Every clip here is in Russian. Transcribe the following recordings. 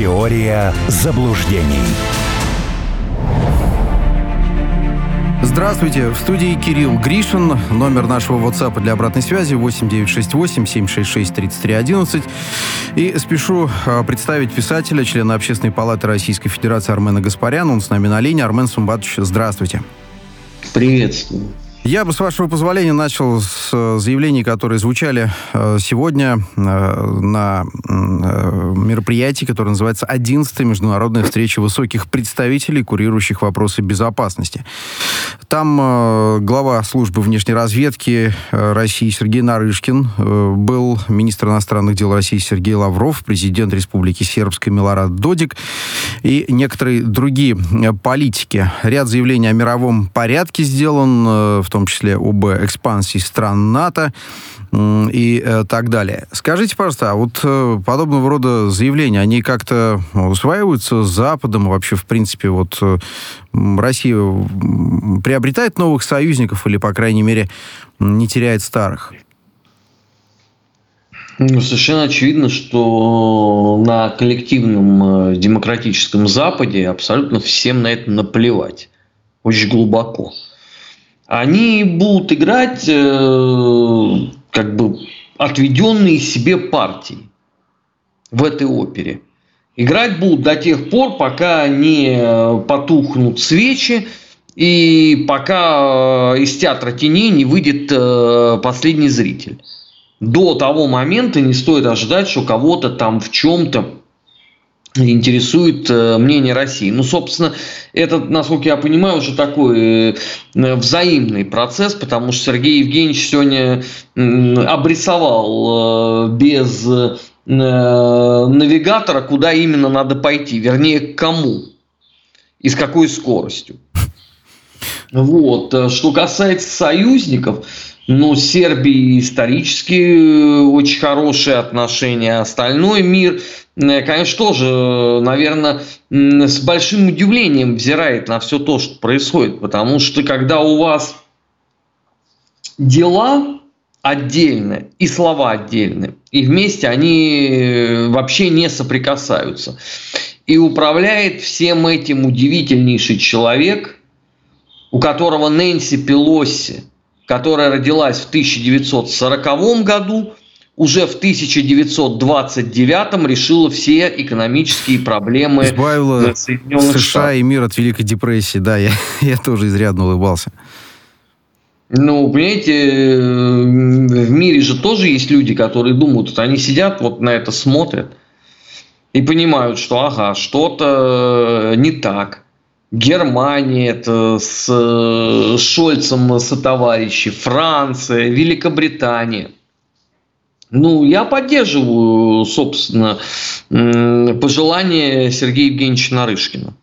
Теория заблуждений. Здравствуйте, в студии Кирилл Гришин. Номер нашего WhatsApp для обратной связи 8968 766 3311. И спешу а, представить писателя, члена Общественной палаты Российской Федерации Армена Гаспаряна. Он с нами на линии. Армен Сумбатович, здравствуйте. Приветствую. Я бы, с вашего позволения, начал с э, заявлений, которые звучали э, сегодня э, на мероприятии, которое называется «11-я международная встреча высоких представителей, курирующих вопросы безопасности». Там глава службы внешней разведки России Сергей Нарышкин, был министр иностранных дел России Сергей Лавров, президент Республики Сербской Милорад Додик и некоторые другие политики. Ряд заявлений о мировом порядке сделан, в в том числе об экспансии стран НАТО и э, так далее. Скажите, пожалуйста, а вот э, подобного рода заявления, они как-то усваиваются с Западом? Вообще, в принципе, вот э, Россия приобретает новых союзников или, по крайней мере, не теряет старых? Ну, совершенно очевидно, что на коллективном демократическом Западе абсолютно всем на это наплевать. Очень глубоко они будут играть э, как бы отведенные себе партии в этой опере. Играть будут до тех пор, пока не потухнут свечи и пока э, из театра теней не выйдет э, последний зритель. До того момента не стоит ожидать, что кого-то там в чем-то интересует э, мнение России. Ну, собственно, это, насколько я понимаю, уже такой э, взаимный процесс, потому что Сергей Евгеньевич сегодня обрисовал э, без навигатора, куда именно надо пойти, вернее, к кому и с какой скоростью. Вот. Что касается союзников, ну, с Сербией исторически очень хорошие отношения. Остальной мир – Э, конечно, тоже, наверное, с большим удивлением взирает на все то, что происходит. Потому что когда у вас дела отдельно и слова отдельны, и вместе они э, вообще не соприкасаются. И управляет всем этим удивительнейший человек, у которого Нэнси Пелоси, которая родилась в 1940 году, уже в 1929 решила все экономические проблемы Избавила Соединенных США Штатов. и мир от Великой депрессии, да, я, я тоже изрядно улыбался. Ну, понимаете, в мире же тоже есть люди, которые думают, они сидят вот на это смотрят и понимают, что ага, что-то не так. Германия это с Шольцем со товарищи, Франция, Великобритания – ну, я поддерживаю, собственно, пожелание Сергея Евгеньевича Нарышкина.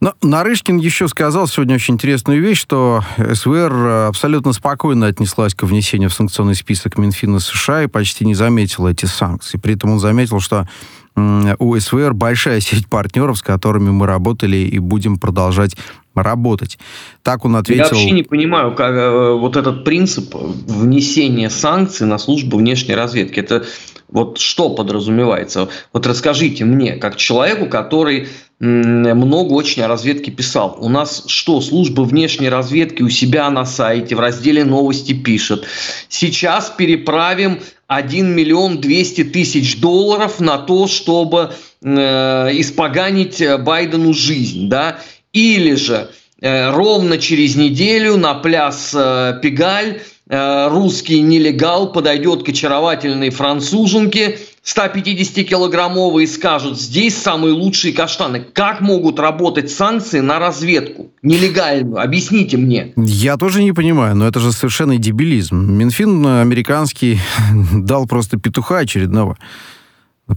Но Нарышкин еще сказал сегодня очень интересную вещь, что СВР абсолютно спокойно отнеслась к внесению в санкционный список Минфина США и почти не заметила эти санкции. При этом он заметил, что у СВР большая сеть партнеров, с которыми мы работали и будем продолжать работать. Так он ответил... Я вообще не понимаю, как э, вот этот принцип внесения санкций на службу внешней разведки. Это вот что подразумевается? Вот расскажите мне, как человеку, который много очень о разведке писал. У нас что, служба внешней разведки у себя на сайте в разделе новости пишет. Сейчас переправим 1 миллион 200 тысяч долларов на то, чтобы э, испоганить Байдену жизнь. Да? Или же э, ровно через неделю на пляс э, Пегаль э, русский нелегал подойдет к очаровательной француженке 150-килограммовой и скажет, здесь самые лучшие каштаны. Как могут работать санкции на разведку нелегальную? Объясните мне. Я тоже не понимаю, но это же совершенно дебилизм. Минфин американский дал просто петуха очередного.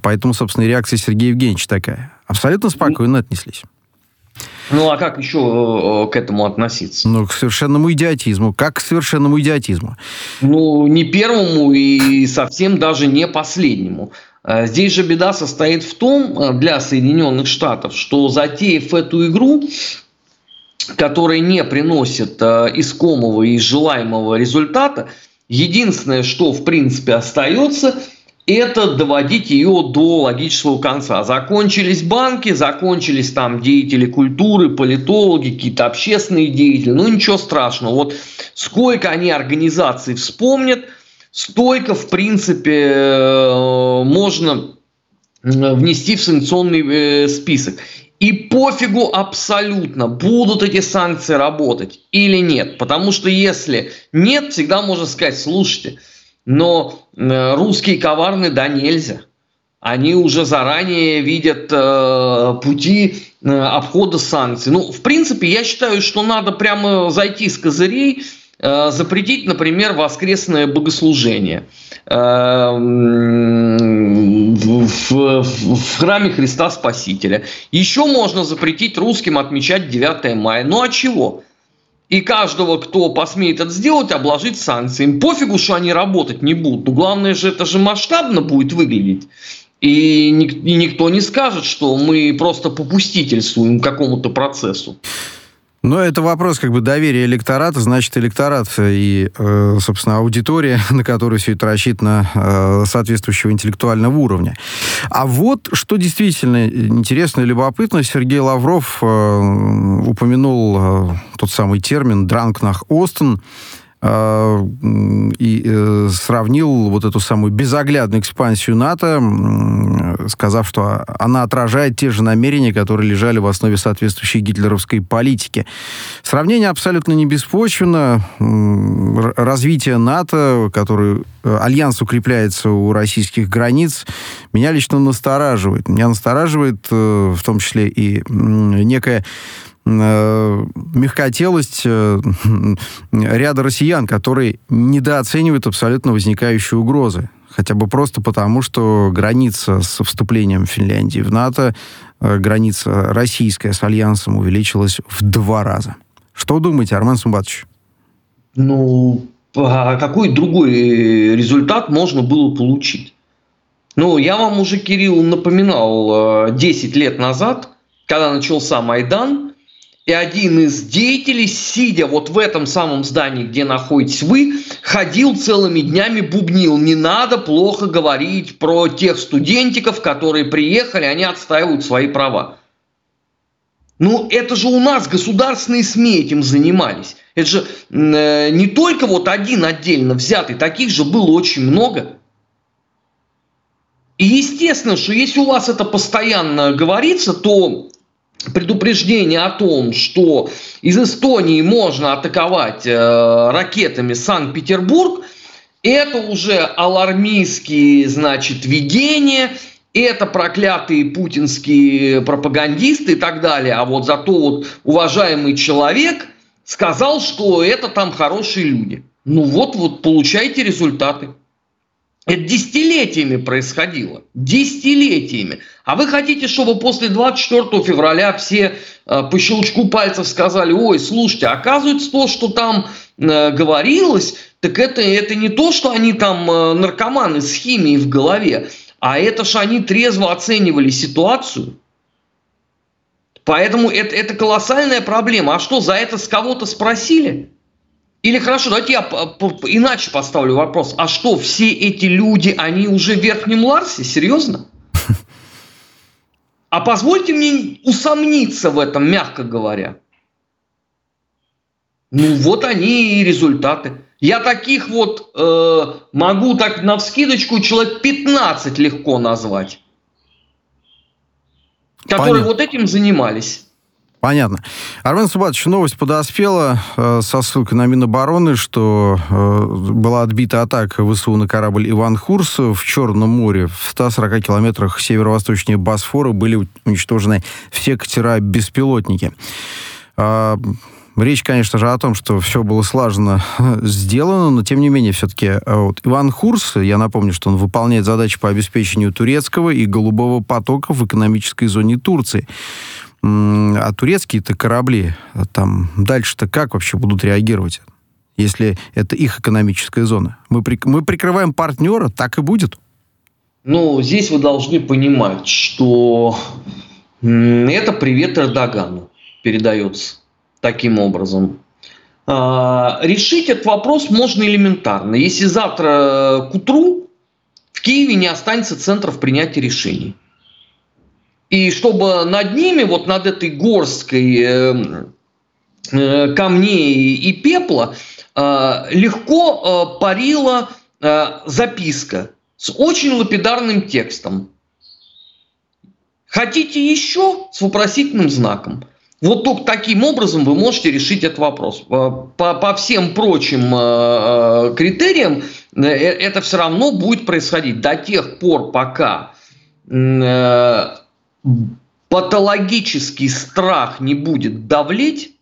Поэтому, собственно, реакция Сергея Евгеньевича такая. Абсолютно спокойно отнеслись. Ну, а как еще э, к этому относиться? Ну, к совершенному идиотизму. Как к совершенному идиотизму? Ну, не первому и совсем даже не последнему. Э, здесь же беда состоит в том э, для Соединенных Штатов, что затеяв эту игру, которая не приносит искомого и желаемого результата, единственное, что в принципе остается, это доводить ее до логического конца. Закончились банки, закончились там деятели культуры, политологи, какие-то общественные деятели. Ну, ничего страшного. Вот сколько они организаций вспомнят, столько, в принципе, э, можно внести в санкционный э, список. И пофигу абсолютно, будут эти санкции работать или нет. Потому что если нет, всегда можно сказать, слушайте, но э, русские коварны, да, нельзя. Они уже заранее видят э, пути э, обхода санкций. Ну, в принципе, я считаю, что надо прямо зайти с козырей, э, запретить, например, воскресное богослужение. Э, в, в, в храме Христа Спасителя. Еще можно запретить русским отмечать 9 мая. Ну а чего? И каждого, кто посмеет это сделать, обложить санкциями. Пофигу, что они работать не будут. Но главное же, это же масштабно будет выглядеть. И, и никто не скажет, что мы просто попустительствуем какому-то процессу. Но это вопрос как бы доверия электората, значит, электорат и, э, собственно, аудитория, на которую все это рассчитано, э, соответствующего интеллектуального уровня. А вот что действительно интересно и любопытно, Сергей Лавров э, упомянул тот самый термин «дранк nach Остен», и э, сравнил вот эту самую безоглядную экспансию НАТО, сказав, что она отражает те же намерения, которые лежали в основе соответствующей гитлеровской политики. Сравнение абсолютно не беспочвенно. Развитие НАТО, который э, альянс укрепляется у российских границ, меня лично настораживает. Меня настораживает э, в том числе и некая мягкотелость э, ряда россиян, которые недооценивают абсолютно возникающие угрозы. Хотя бы просто потому, что граница с вступлением Финляндии в НАТО, э, граница российская с Альянсом увеличилась в два раза. Что думаете, Армен Сумбатович? Ну, а какой другой результат можно было получить? Ну, я вам уже, Кирилл, напоминал 10 лет назад, когда начался Майдан, и один из деятелей, сидя вот в этом самом здании, где находитесь вы, ходил целыми днями, бубнил. Не надо плохо говорить про тех студентиков, которые приехали, они отстаивают свои права. Ну, это же у нас государственные СМИ этим занимались. Это же э, не только вот один отдельно взятый, таких же было очень много. И естественно, что если у вас это постоянно говорится, то предупреждение о том, что из Эстонии можно атаковать э, ракетами Санкт-Петербург, это уже алармистские, значит, видения, это проклятые путинские пропагандисты и так далее. А вот зато вот уважаемый человек сказал, что это там хорошие люди. Ну вот, вот получайте результаты. Это десятилетиями происходило. Десятилетиями. А вы хотите, чтобы после 24 февраля все э, по щелчку пальцев сказали, ой, слушайте, оказывается то, что там э, говорилось, так это, это не то, что они там э, наркоманы с химией в голове, а это что они трезво оценивали ситуацию. Поэтому это, это колоссальная проблема. А что, за это с кого-то спросили? Или хорошо, давайте я иначе поставлю вопрос. А что, все эти люди, они уже в Верхнем Ларсе? Серьезно? А позвольте мне усомниться в этом, мягко говоря. Ну вот они и результаты. Я таких вот э, могу так на вскидочку человек 15 легко назвать, которые Понятно. вот этим занимались. Понятно. Армен Субатович, новость подоспела э, со ссылкой на Минобороны, что э, была отбита атака ВСУ на корабль «Иван Хурс» в Черном море. В 140 километрах северо-восточнее Босфора были уничтожены все катера-беспилотники. Э, речь, конечно же, о том, что все было слаженно сделано, но, тем не менее, все-таки э, вот, Иван Хурс, я напомню, что он выполняет задачи по обеспечению турецкого и голубого потока в экономической зоне Турции. А турецкие-то корабли, а там дальше-то как вообще будут реагировать, если это их экономическая зона? Мы, при, мы прикрываем партнера, так и будет. Ну, здесь вы должны понимать, что это привет Эрдогану передается таким образом. А, решить этот вопрос можно элементарно. Если завтра к утру в Киеве не останется центров принятия решений. И чтобы над ними, вот над этой горсткой э, э, камней и пепла, э, легко э, парила записка с очень лапидарным текстом. Хотите еще? С вопросительным знаком. Вот только таким образом вы можете решить этот вопрос. По, по всем прочим э, критериям э, это все равно будет происходить до тех пор, пока э, патологический страх не будет давлеть,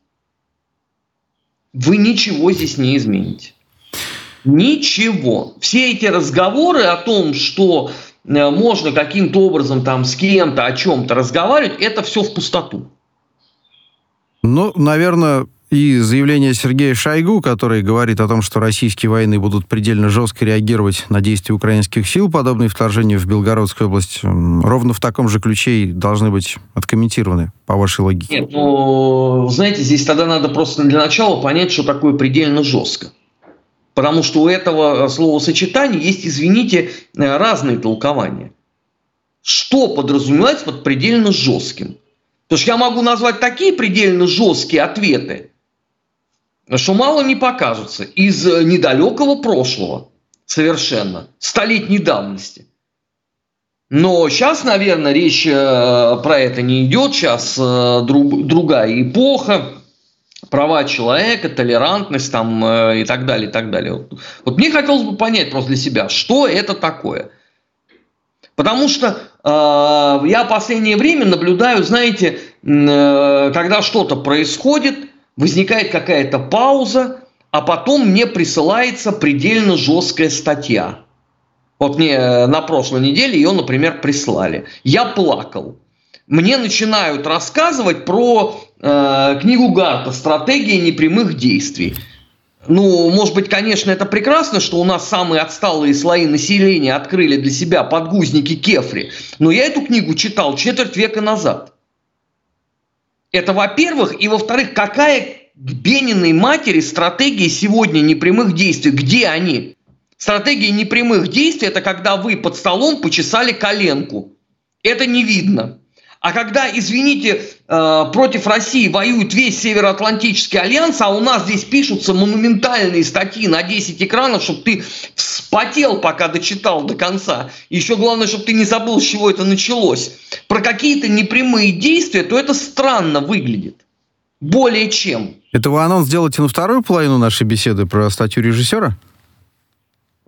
вы ничего здесь не измените. Ничего. Все эти разговоры о том, что можно каким-то образом там с кем-то о чем-то разговаривать, это все в пустоту. Ну, наверное, и заявление Сергея Шойгу, который говорит о том, что российские войны будут предельно жестко реагировать на действия украинских сил, подобные вторжению в Белгородскую область, ровно в таком же ключе и должны быть откомментированы, по вашей логике. Нет, ну, знаете, здесь тогда надо просто для начала понять, что такое предельно жестко. Потому что у этого словосочетания есть, извините, разные толкования. Что подразумевается под предельно жестким? Потому что я могу назвать такие предельно жесткие ответы, что мало не покажется из недалекого прошлого совершенно, столетней давности. Но сейчас, наверное, речь э, про это не идет. Сейчас э, друг, другая эпоха, права человека, толерантность там э, и так далее, и так далее. Вот мне хотелось бы понять просто для себя, что это такое. Потому что а, я в последнее время наблюдаю, знаете, э, когда что-то происходит, возникает какая-то пауза, а потом мне присылается предельно жесткая статья. Вот мне э, на прошлой неделе ее, например, прислали. Я плакал. Мне начинают рассказывать про э, книгу Гарта «Стратегия непрямых действий». Ну, может быть, конечно, это прекрасно, что у нас самые отсталые слои населения открыли для себя подгузники кефри. Но я эту книгу читал четверть века назад. Это во-первых. И во-вторых, какая к Бениной матери стратегия сегодня непрямых действий? Где они? Стратегия непрямых действий – это когда вы под столом почесали коленку. Это не видно. А когда, извините, э, против России воюет весь Североатлантический альянс, а у нас здесь пишутся монументальные статьи на 10 экранов, чтобы ты вспотел, пока дочитал до конца. Еще главное, чтобы ты не забыл, с чего это началось. Про какие-то непрямые действия, то это странно выглядит. Более чем. Это вы анонс сделаете на вторую половину нашей беседы про статью режиссера?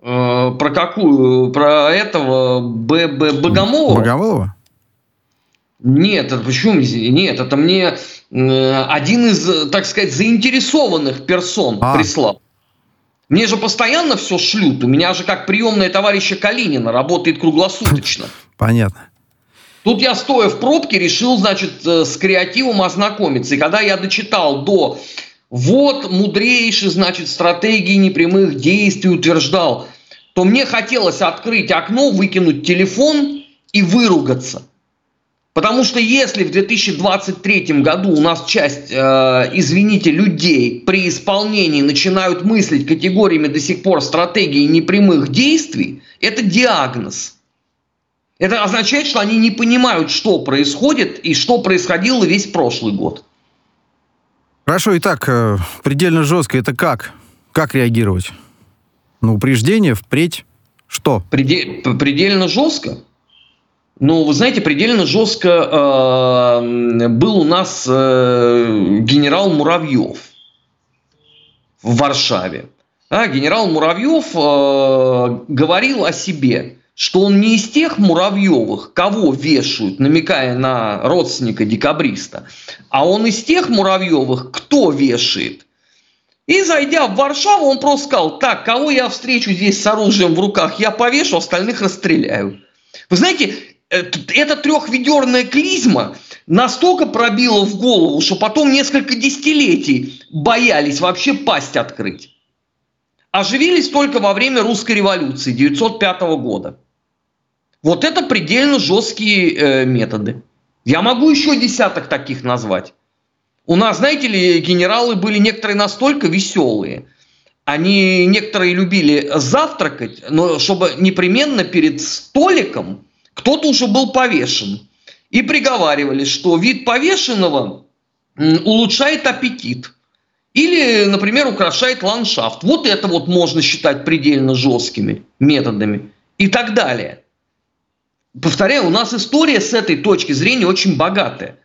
Э, про какую? Про этого Б. Б. Богомолова? Богомолова? Нет, это почему? Нет, это мне э, один из, так сказать, заинтересованных персон а. прислал. Мне же постоянно все шлют. У меня же как приемная товарища Калинина работает круглосуточно. Понятно. Тут я, стоя в пробке, решил, значит, э, с креативом ознакомиться. И когда я дочитал до вот мудрейший, значит, стратегии непрямых действий утверждал, то мне хотелось открыть окно, выкинуть телефон и выругаться. Потому что если в 2023 году у нас часть, э, извините, людей при исполнении начинают мыслить категориями до сих пор стратегии непрямых действий, это диагноз. Это означает, что они не понимают, что происходит и что происходило весь прошлый год. Хорошо, итак, э, предельно жестко это как? Как реагировать? На упреждение, впредь, что? Предель, предельно жестко? Ну, вы знаете, предельно жестко э, был у нас э, генерал Муравьев в Варшаве. А, генерал Муравьев э, говорил о себе, что он не из тех Муравьевых, кого вешают, намекая на родственника декабриста, а он из тех Муравьевых, кто вешает. И зайдя в Варшаву, он просто сказал, так, кого я встречу здесь с оружием в руках, я повешу, остальных расстреляю. Вы знаете, эта трехведерная клизма настолько пробила в голову, что потом несколько десятилетий боялись вообще пасть открыть. Оживились только во время русской революции 1905 года. Вот это предельно жесткие э, методы. Я могу еще десяток таких назвать. У нас, знаете ли, генералы были некоторые настолько веселые. они некоторые любили завтракать, но чтобы непременно перед столиком кто-то уже был повешен. И приговаривали, что вид повешенного улучшает аппетит. Или, например, украшает ландшафт. Вот это вот можно считать предельно жесткими методами. И так далее. Повторяю, у нас история с этой точки зрения очень богатая.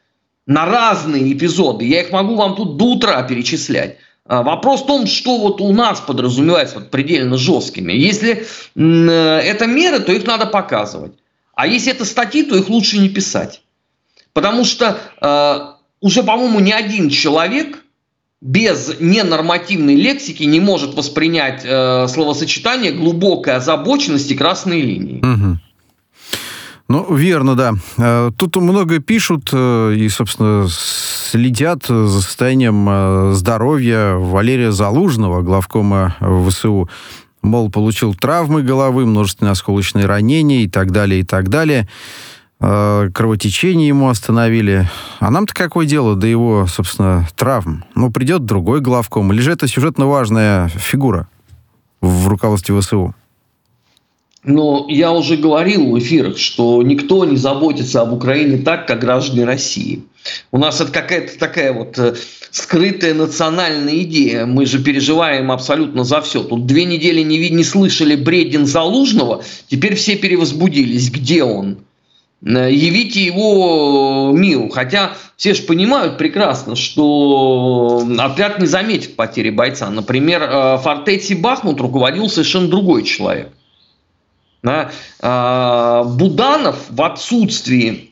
На разные эпизоды. Я их могу вам тут до утра перечислять. А, вопрос в том, что вот у нас подразумевается под предельно жесткими. Если это меры, то их надо показывать. А если это статьи, то их лучше не писать. Потому что э, уже, по-моему, ни один человек без ненормативной лексики не может воспринять э, словосочетание глубокой озабоченности красной линии. Ну, верно, да. Э, тут много пишут э, и, собственно, следят за состоянием э, здоровья Валерия Залужного, главкома ВСУ. Мол, получил травмы головы, множественные осколочные ранения и так далее, и так далее. Кровотечение ему остановили. А нам-то какое дело до его, собственно, травм? Ну, придет другой главком. Или же это сюжетно важная фигура в руководстве ВСУ? Но я уже говорил в эфирах, что никто не заботится об Украине так, как граждане России. У нас это какая-то такая вот э, скрытая национальная идея. Мы же переживаем абсолютно за все. Тут две недели не, не слышали бредин Залужного, теперь все перевозбудились. Где он? Э, явите его миру. Хотя все же понимают прекрасно, что отряд не заметит потери бойца. Например, в э, фортете Бахмут руководил совершенно другой человек. Да? А, Буданов в отсутствии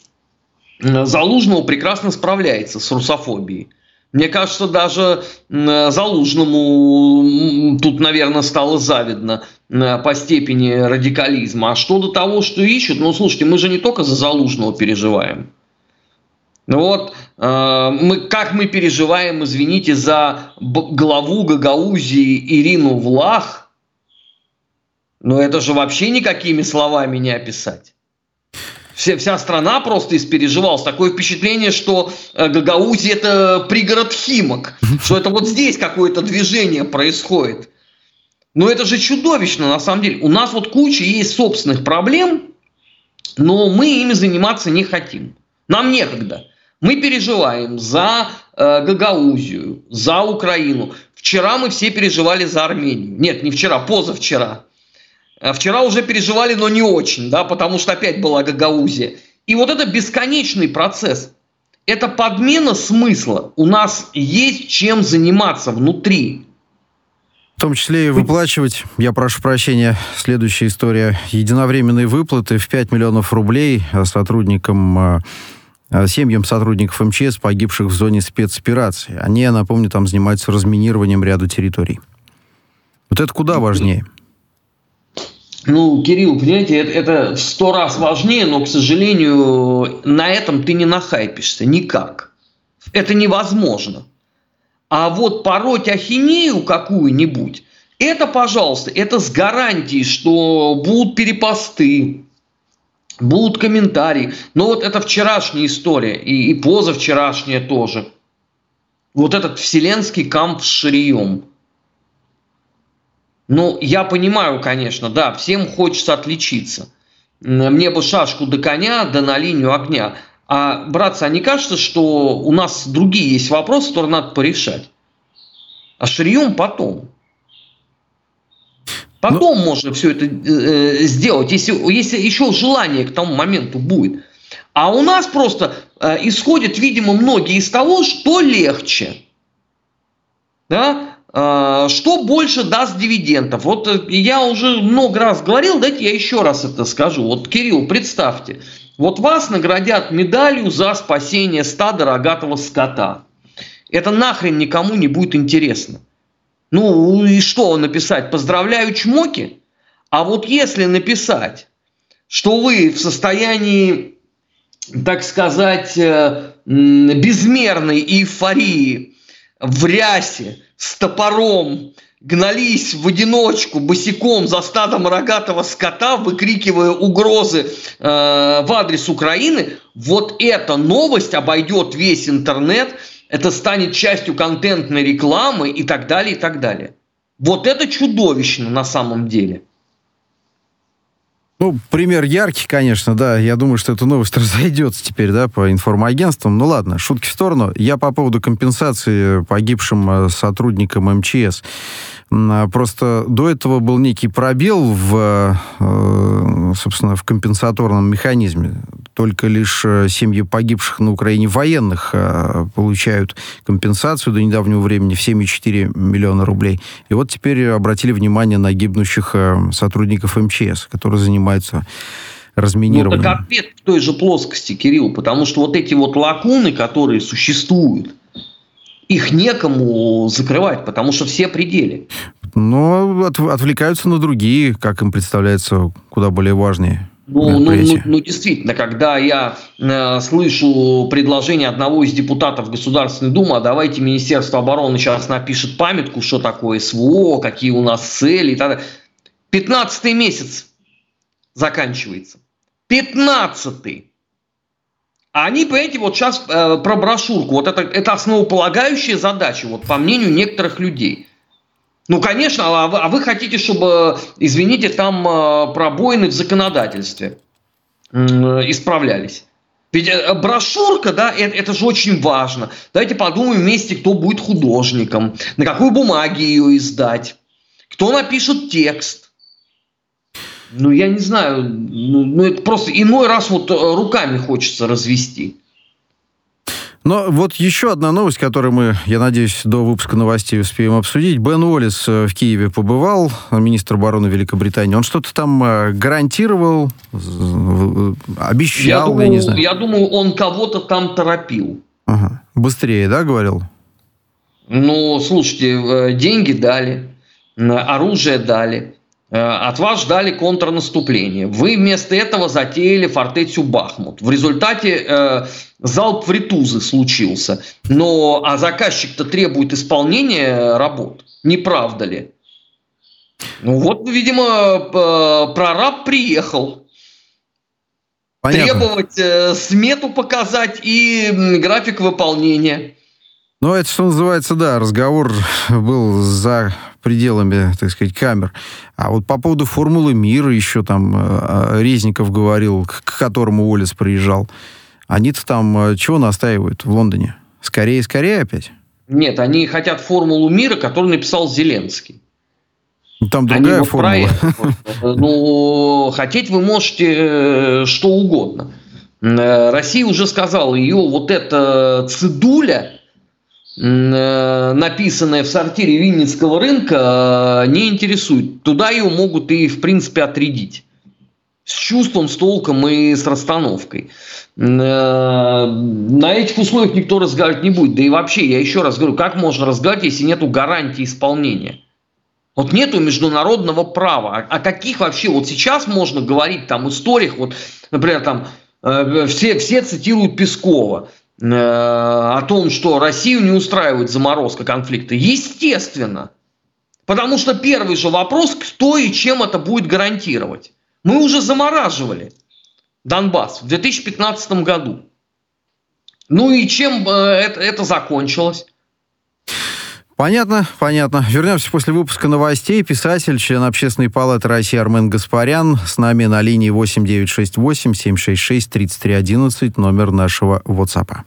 Залужного прекрасно справляется с русофобией. Мне кажется, даже Залужному тут, наверное, стало завидно по степени радикализма. А что до того, что ищут, ну, слушайте, мы же не только за Залужного переживаем. Ну вот, а, мы, как мы переживаем, извините, за главу Гагаузии Ирину Влах – но это же вообще никакими словами не описать. Все, вся страна просто испереживалась. Такое впечатление, что э, Гагаузия – это пригород Химок, что это вот здесь какое-то движение происходит. Но это же чудовищно на самом деле. У нас вот куча есть собственных проблем, но мы ими заниматься не хотим. Нам некогда. Мы переживаем за э, Гагаузию, за Украину. Вчера мы все переживали за Армению. Нет, не вчера, позавчера. А вчера уже переживали, но не очень, да, потому что опять была Гагаузия. И вот это бесконечный процесс. Это подмена смысла. У нас есть чем заниматься внутри. В том числе и выплачивать, я прошу прощения, следующая история. Единовременные выплаты в 5 миллионов рублей сотрудникам э, семьям сотрудников МЧС, погибших в зоне спецоперации. Они, я напомню, там занимаются разминированием ряда территорий. Вот это куда важнее? Ну, Кирилл, понимаете, это, это в сто раз важнее, но, к сожалению, на этом ты не нахайпишься никак. Это невозможно. А вот пороть ахинею какую-нибудь, это, пожалуйста, это с гарантией, что будут перепосты, будут комментарии. Но вот это вчерашняя история и, и позавчерашняя тоже. Вот этот вселенский камп с Ширием – ну, я понимаю, конечно, да, всем хочется отличиться. Мне бы шашку до коня, да на линию огня. А, братцы, а не кажется, что у нас другие есть вопросы, которые надо порешать? А шрием потом. Потом ну... можно все это э, сделать, если, если еще желание к тому моменту будет. А у нас просто э, исходят, видимо, многие из того, что легче. Да? А, что больше даст дивидендов? Вот э, я уже много раз говорил, дайте я еще раз это скажу. Вот, Кирилл, представьте, вот вас наградят медалью за спасение стада рогатого скота. Это нахрен никому не будет интересно. Ну и что написать? Поздравляю, чмоки? А вот если написать, что вы в состоянии, так сказать, э, безмерной эйфории в рясе, с топором гнались в одиночку, босиком за стадом рогатого скота, выкрикивая угрозы э, в адрес Украины, вот эта новость обойдет весь интернет, это станет частью контентной рекламы и так далее, и так далее. Вот это чудовищно на самом деле. Ну, пример яркий, конечно, да. Я думаю, что эта новость разойдется теперь, да, по информагентствам. Ну ладно, шутки в сторону. Я по поводу компенсации погибшим э, сотрудникам МЧС. А, просто до этого был некий пробел в, э, собственно, в компенсаторном механизме. Только лишь э, семьи погибших на Украине военных э, получают компенсацию до недавнего времени в 7,4 миллиона рублей. И вот теперь обратили внимание на гибнущих сотрудников МЧС, которые занимаются разминированием. Ну, так ответ в той же плоскости, Кирилл, потому что вот эти вот лакуны, которые существуют, их некому закрывать, потому что все пределы. Но от, отвлекаются на другие, как им представляется, куда более важные. Ну, ну, ну, ну, действительно, когда я э, слышу предложение одного из депутатов Государственной Думы, а давайте Министерство обороны сейчас напишет памятку, что такое СВО, какие у нас цели и так далее. Пятнадцатый месяц заканчивается. Пятнадцатый. А они, понимаете, вот сейчас э, про брошюрку, вот это, это основополагающая задача, вот по мнению некоторых людей. Ну, конечно, а вы, а вы хотите, чтобы, извините, там э, пробоины в законодательстве э, исправлялись. Ведь э, брошюрка, да, это, это же очень важно. Давайте подумаем вместе, кто будет художником, на какой бумаге ее издать, кто напишет текст ну, я не знаю, ну, ну это просто иной раз вот руками хочется развести. Но вот еще одна новость, которую мы, я надеюсь, до выпуска новостей успеем обсудить. Бен Уоллес э, в Киеве побывал, министр обороны Великобритании. Он что-то там э, гарантировал, обещал, я, думаю, я не знаю. Я думаю, он кого-то там торопил. Ага. Быстрее, да, говорил? Ну, слушайте, деньги дали, оружие дали. Э, от вас ждали контрнаступление. Вы вместо этого затеяли фортецию Бахмут. В результате э, залп в Ритузы случился. Но, а заказчик-то требует исполнения работ. Не правда ли? Ну вот, видимо, э, прораб приехал. Понятно. Требовать э, смету показать и график выполнения. Ну, это, что называется, да, разговор был за пределами, так сказать, камер. А вот по поводу формулы мира еще там э, Резников говорил, к которому Уоллес приезжал. Они-то там э, чего настаивают в Лондоне? Скорее, скорее опять? Нет, они хотят формулу мира, которую написал Зеленский. Ну, там другая они формула. Ну, хотеть вы можете э, что угодно. Россия уже сказала, ее вот эта цедуля, Э, написанная в сортире Винницкого рынка, э, не интересует. Туда ее могут и, в принципе, отрядить. С чувством, с толком и с расстановкой. Э, на этих условиях никто разговаривать не будет. Да и вообще, я еще раз говорю, как можно разговаривать, если нет гарантии исполнения? Вот нету международного права. О каких вообще вот сейчас можно говорить там историях, вот, например, там все, все цитируют Пескова. Э, о том, что Россию не устраивает заморозка конфликта? Естественно. Потому что первый же вопрос, кто и чем это будет гарантировать. Мы уже замораживали Донбасс в 2015 году. Ну и чем э, это, это закончилось? Понятно, понятно. Вернемся после выпуска новостей. Писатель, член Общественной палаты России Армен Гаспарян. С нами на линии 8968 766 3311, номер нашего WhatsApp.